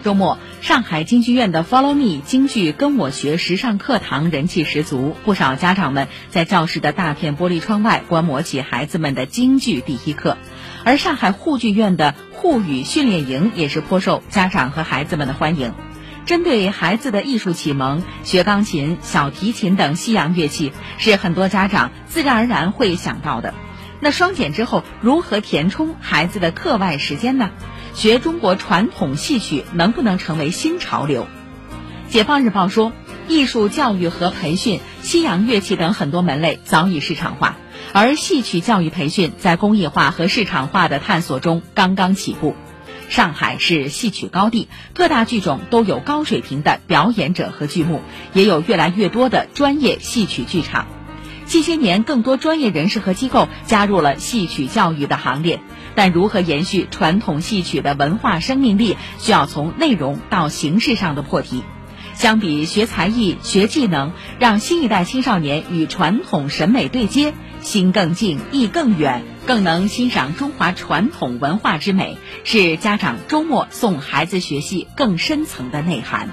周末，上海京剧院的 Follow Me 京剧跟我学时尚课堂人气十足，不少家长们在教室的大片玻璃窗外观摩起孩子们的京剧第一课。而上海沪剧院的沪语训练营也是颇受家长和孩子们的欢迎。针对孩子的艺术启蒙，学钢琴、小提琴等西洋乐器是很多家长自然而然会想到的。那双减之后，如何填充孩子的课外时间呢？学中国传统戏曲能不能成为新潮流？解放日报说，艺术教育和培训、西洋乐器等很多门类早已市场化，而戏曲教育培训在工业化和市场化的探索中刚刚起步。上海是戏曲高地，各大剧种都有高水平的表演者和剧目，也有越来越多的专业戏曲剧场。近些年，更多专业人士和机构加入了戏曲教育的行列。但如何延续传统戏曲的文化生命力，需要从内容到形式上的破题。相比学才艺、学技能，让新一代青少年与传统审美对接，心更静，意更远，更能欣赏中华传统文化之美，是家长周末送孩子学戏更深层的内涵。